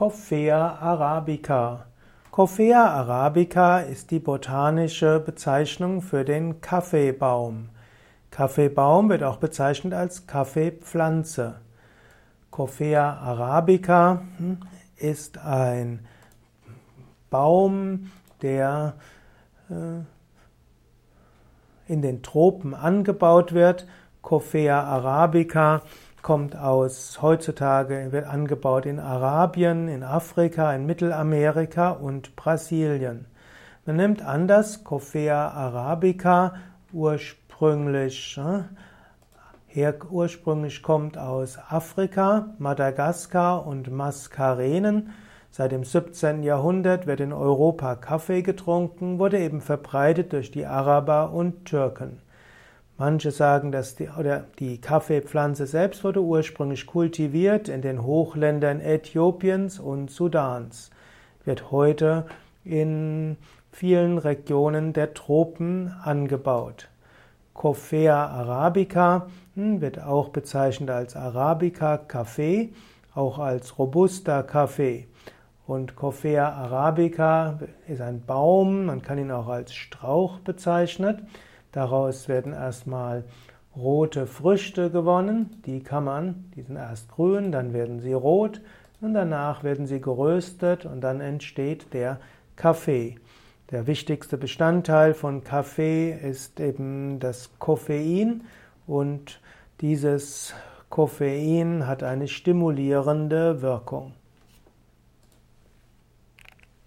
Coffea arabica. Coffea arabica ist die botanische Bezeichnung für den Kaffeebaum. Kaffeebaum wird auch bezeichnet als Kaffeepflanze. Coffea arabica hm, ist ein Baum, der äh, in den Tropen angebaut wird. Coffea arabica kommt aus, heutzutage wird angebaut in Arabien, in Afrika, in Mittelamerika und Brasilien. Man nimmt an, dass Coffea arabica ursprünglich, äh, her, ursprünglich kommt aus Afrika, Madagaskar und Maskarenen. Seit dem 17. Jahrhundert wird in Europa Kaffee getrunken, wurde eben verbreitet durch die Araber und Türken. Manche sagen, dass die, oder die Kaffeepflanze selbst wurde ursprünglich kultiviert in den Hochländern Äthiopiens und Sudans, wird heute in vielen Regionen der Tropen angebaut. Coffea arabica hm, wird auch bezeichnet als Arabica Kaffee, auch als Robusta Kaffee. Und Coffea arabica ist ein Baum, man kann ihn auch als Strauch bezeichnen. Daraus werden erstmal rote Früchte gewonnen. Die kann man, die sind erst grün, dann werden sie rot und danach werden sie geröstet und dann entsteht der Kaffee. Der wichtigste Bestandteil von Kaffee ist eben das Koffein und dieses Koffein hat eine stimulierende Wirkung.